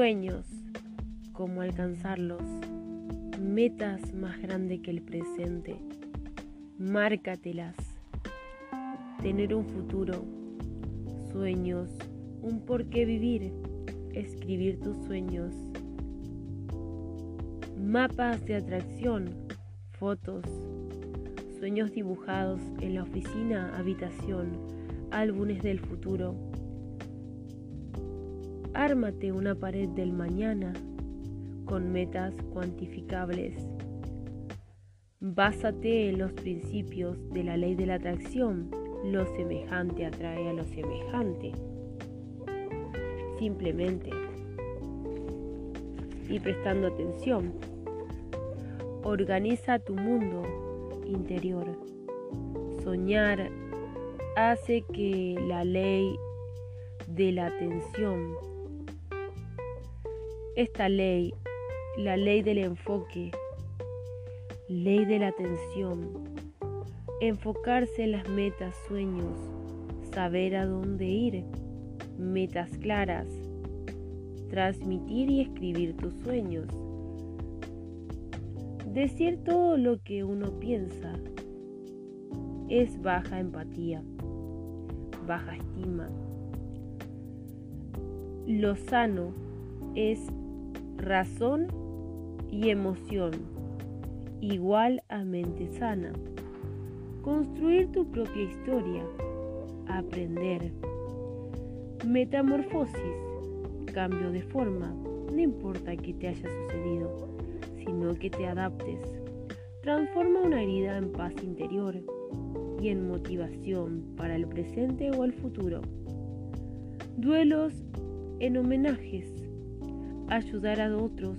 Sueños, cómo alcanzarlos, metas más grandes que el presente, márcatelas, tener un futuro, sueños, un por qué vivir, escribir tus sueños, mapas de atracción, fotos, sueños dibujados en la oficina, habitación, álbumes del futuro. Ármate una pared del mañana con metas cuantificables. Básate en los principios de la ley de la atracción. Lo semejante atrae a lo semejante. Simplemente. Y prestando atención. Organiza tu mundo interior. Soñar hace que la ley de la atención, esta ley, la ley del enfoque, ley de la atención, enfocarse en las metas, sueños, saber a dónde ir, metas claras, transmitir y escribir tus sueños, decir todo lo que uno piensa, es baja empatía baja estima. Lo sano es razón y emoción igual a mente sana. Construir tu propia historia. Aprender. Metamorfosis. Cambio de forma. No importa que te haya sucedido, sino que te adaptes. Transforma una herida en paz interior y en motivación para el presente o el futuro. Duelos en homenajes, ayudar a otros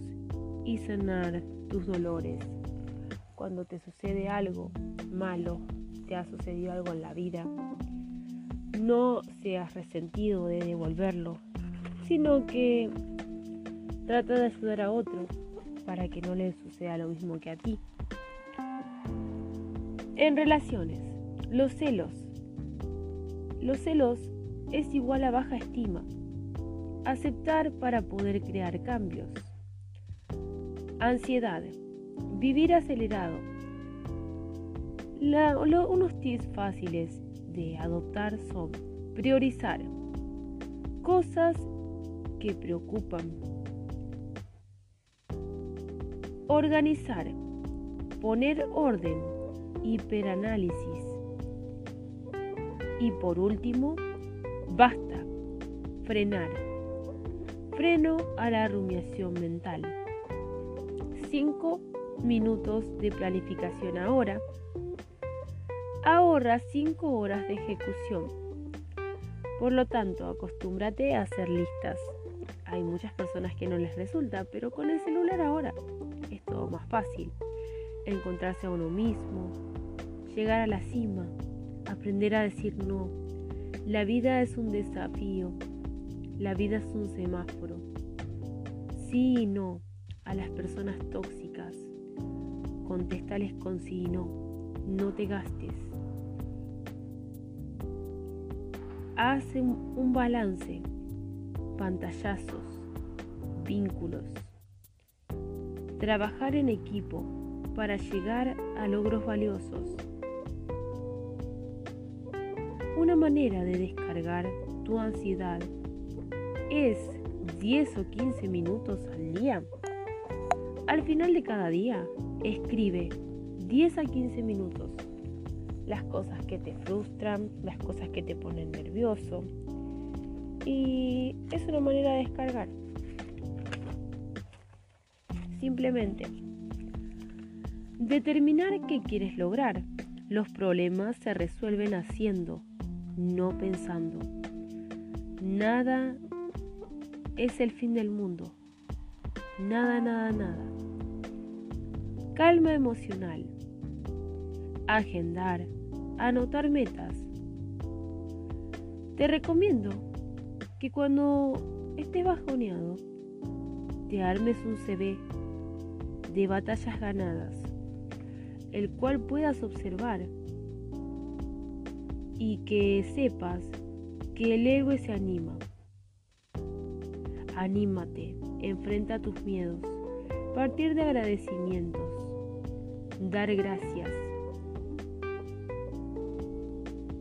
y sanar tus dolores. Cuando te sucede algo malo, te ha sucedido algo en la vida, no seas resentido de devolverlo, sino que trata de ayudar a otro para que no le suceda lo mismo que a ti. En relaciones, los celos. Los celos es igual a baja estima. Aceptar para poder crear cambios. Ansiedad. Vivir acelerado. unos tips fáciles de adoptar son priorizar cosas que preocupan. Organizar. Poner orden. Hiperanálisis y por último, basta, frenar. Freno a la rumiación mental. 5 minutos de planificación ahora. Ahorra 5 horas de ejecución. Por lo tanto, acostúmbrate a hacer listas. Hay muchas personas que no les resulta, pero con el celular ahora es todo más fácil. Encontrarse a uno mismo, llegar a la cima, aprender a decir no. La vida es un desafío, la vida es un semáforo. Sí y no a las personas tóxicas. Contéstales con sí y no. No te gastes. Haz un balance. Pantallazos. Vínculos. Trabajar en equipo para llegar a logros valiosos una manera de descargar tu ansiedad es 10 o 15 minutos al día. Al final de cada día, escribe 10 a 15 minutos las cosas que te frustran, las cosas que te ponen nervioso. Y es una manera de descargar. Simplemente determinar qué quieres lograr. Los problemas se resuelven haciendo, no pensando. Nada es el fin del mundo. Nada, nada, nada. Calma emocional. Agendar. Anotar metas. Te recomiendo que cuando estés bajoneado, te armes un CV de batallas ganadas, el cual puedas observar y que sepas que el héroe se anima. Anímate, enfrenta tus miedos, partir de agradecimientos, dar gracias.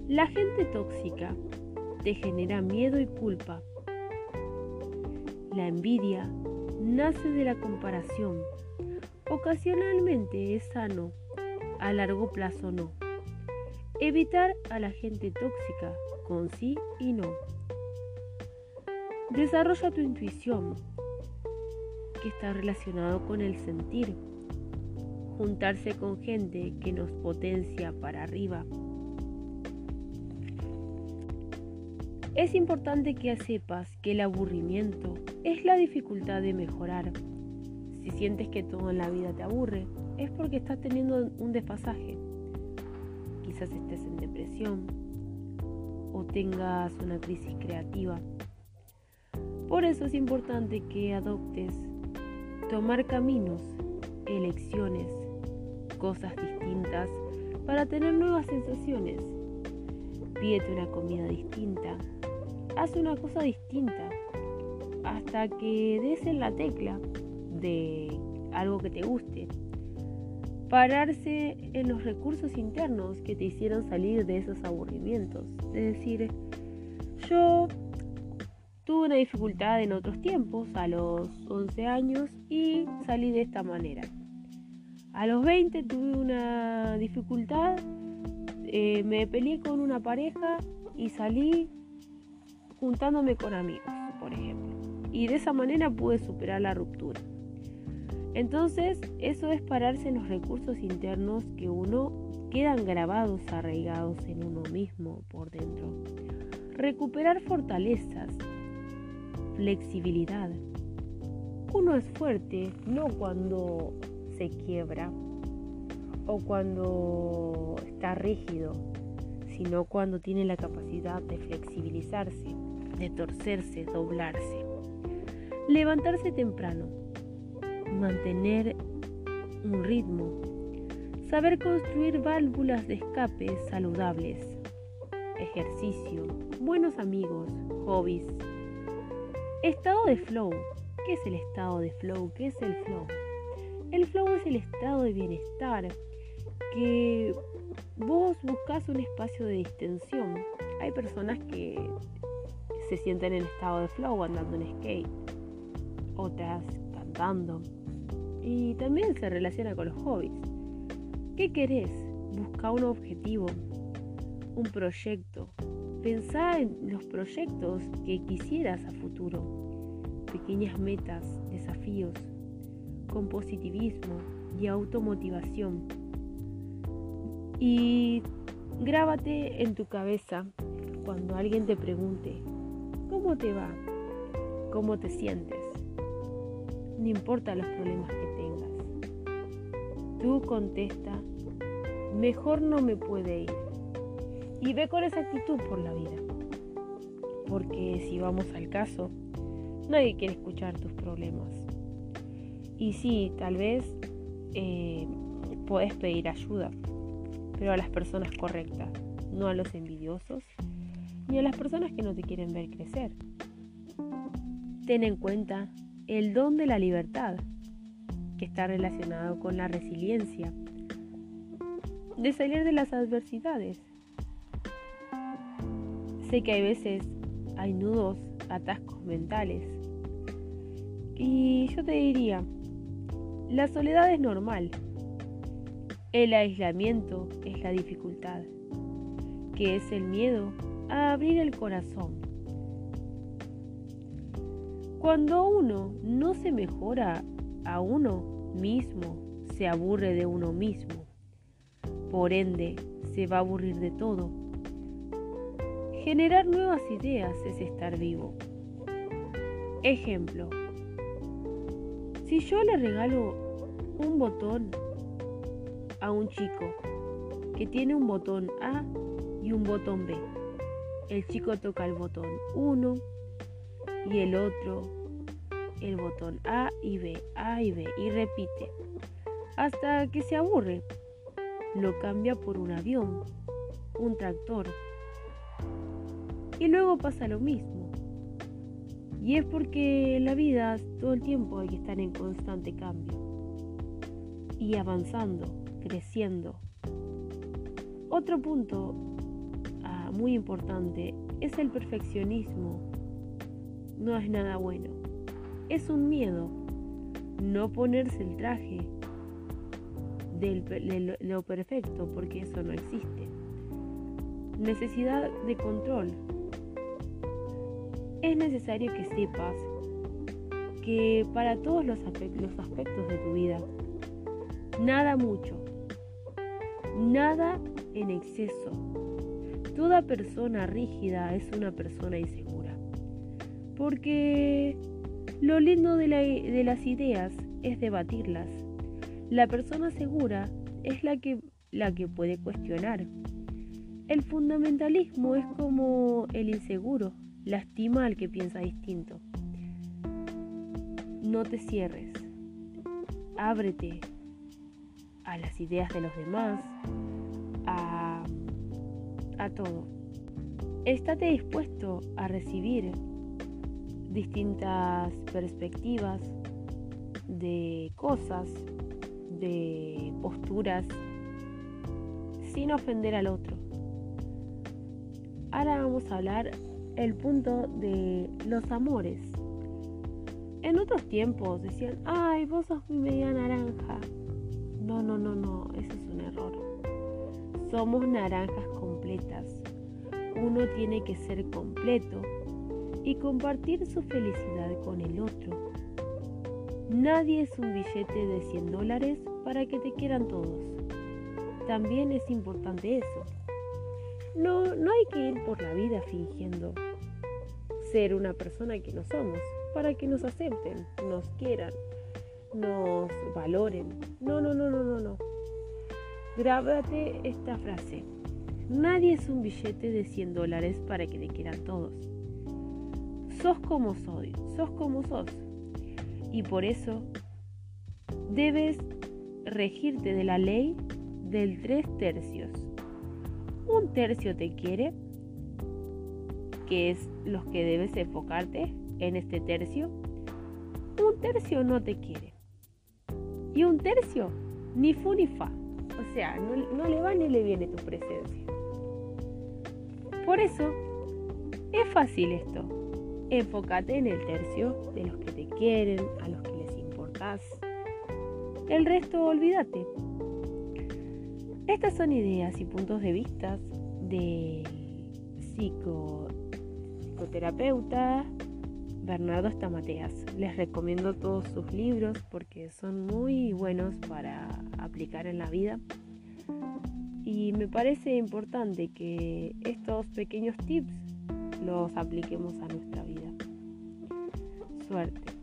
La gente tóxica te genera miedo y culpa. La envidia nace de la comparación. Ocasionalmente es sano, a largo plazo no. Evitar a la gente tóxica con sí y no. Desarrolla tu intuición, que está relacionado con el sentir. Juntarse con gente que nos potencia para arriba. Es importante que sepas que el aburrimiento es la dificultad de mejorar. Si sientes que todo en la vida te aburre, es porque estás teniendo un desfasaje. Quizás estés en depresión o tengas una crisis creativa. Por eso es importante que adoptes tomar caminos, elecciones, cosas distintas para tener nuevas sensaciones. Pídete una comida distinta, haz una cosa distinta hasta que des en la tecla de algo que te guste. Pararse en los recursos internos que te hicieron salir de esos aburrimientos. Es decir, yo tuve una dificultad en otros tiempos, a los 11 años, y salí de esta manera. A los 20 tuve una dificultad, eh, me peleé con una pareja y salí juntándome con amigos, por ejemplo. Y de esa manera pude superar la ruptura. Entonces, eso es pararse en los recursos internos que uno quedan grabados, arraigados en uno mismo por dentro. Recuperar fortalezas, flexibilidad. Uno es fuerte no cuando se quiebra o cuando está rígido, sino cuando tiene la capacidad de flexibilizarse, de torcerse, doblarse. Levantarse temprano, mantener un ritmo, saber construir válvulas de escape saludables, ejercicio, buenos amigos, hobbies. Estado de flow. ¿Qué es el estado de flow? ¿Qué es el flow? El flow es el estado de bienestar que vos buscas un espacio de distensión. Hay personas que se sienten en estado de flow andando en skate, otras cantando, y también se relaciona con los hobbies. ¿Qué querés? Busca un objetivo, un proyecto. Pensá en los proyectos que quisieras a futuro. Pequeñas metas, desafíos, con positivismo y automotivación. Y grábate en tu cabeza cuando alguien te pregunte, ¿cómo te va? ¿Cómo te sientes? No importa los problemas que tengas. Tú contesta, mejor no me puede ir. Y ve con esa actitud por la vida. Porque si vamos al caso, nadie quiere escuchar tus problemas. Y sí, tal vez eh, puedes pedir ayuda, pero a las personas correctas, no a los envidiosos, ni a las personas que no te quieren ver crecer. Ten en cuenta el don de la libertad, que está relacionado con la resiliencia, de salir de las adversidades. Sé que hay veces hay nudos, atascos mentales. Y yo te diría, la soledad es normal. El aislamiento es la dificultad, que es el miedo a abrir el corazón cuando uno no se mejora a uno mismo, se aburre de uno mismo. Por ende, se va a aburrir de todo. Generar nuevas ideas es estar vivo. Ejemplo. Si yo le regalo un botón a un chico que tiene un botón A y un botón B, el chico toca el botón 1 y el otro el botón A y B, A y B y repite hasta que se aburre. Lo cambia por un avión, un tractor. Y luego pasa lo mismo. Y es porque en la vida todo el tiempo hay que estar en constante cambio y avanzando, creciendo. Otro punto ah, muy importante es el perfeccionismo. No es nada bueno. Es un miedo no ponerse el traje de lo perfecto porque eso no existe. Necesidad de control es necesario que sepas que para todos los, aspectos de tu vida, nada mucho, nada en exceso. Toda persona rígida es una persona insegura. Porque lo lindo de, las ideas es debatirlas. La persona segura es la que puede cuestionar. El fundamentalismo es como el inseguro, lastima al que piensa distinto. No te cierres, ábrete a las ideas de los demás, a, a todo. Estate dispuesto a recibir distintas perspectivas de cosas, de posturas, sin ofender al otro. Ahora vamos a hablar el punto de los amores. En otros tiempos decían, ay, vos sos mi media naranja. No, no, no, no, eso es un error. Somos naranjas completas. Uno tiene que ser completo y compartir su felicidad con el otro. Nadie es un billete de 100 dólares para que te quieran todos. También es importante eso. No, no hay que ir por la vida fingiendo ser una persona que no somos, para que nos acepten, nos quieran, nos valoren. No, no, no, no, no, no. Grábate esta frase. Nadie es un billete de 100 dólares para que te quieran todos. Sos como soy, sos como sos. Y por eso debes regirte de la ley del tres tercios. Un tercio te quiere, que es los que debes enfocarte en este tercio. Un tercio no te quiere. Y un tercio ni fu ni fa. O sea, no, no le va ni le viene tu presencia. Por eso, es fácil esto. Enfócate en el tercio de los que te quieren, a los que les importas. El resto, olvídate. Estas son ideas y puntos de vista del psico psicoterapeuta Bernardo Stamateas. Les recomiendo todos sus libros porque son muy buenos para aplicar en la vida. Y me parece importante que estos pequeños tips los apliquemos a nuestra vida. Suerte.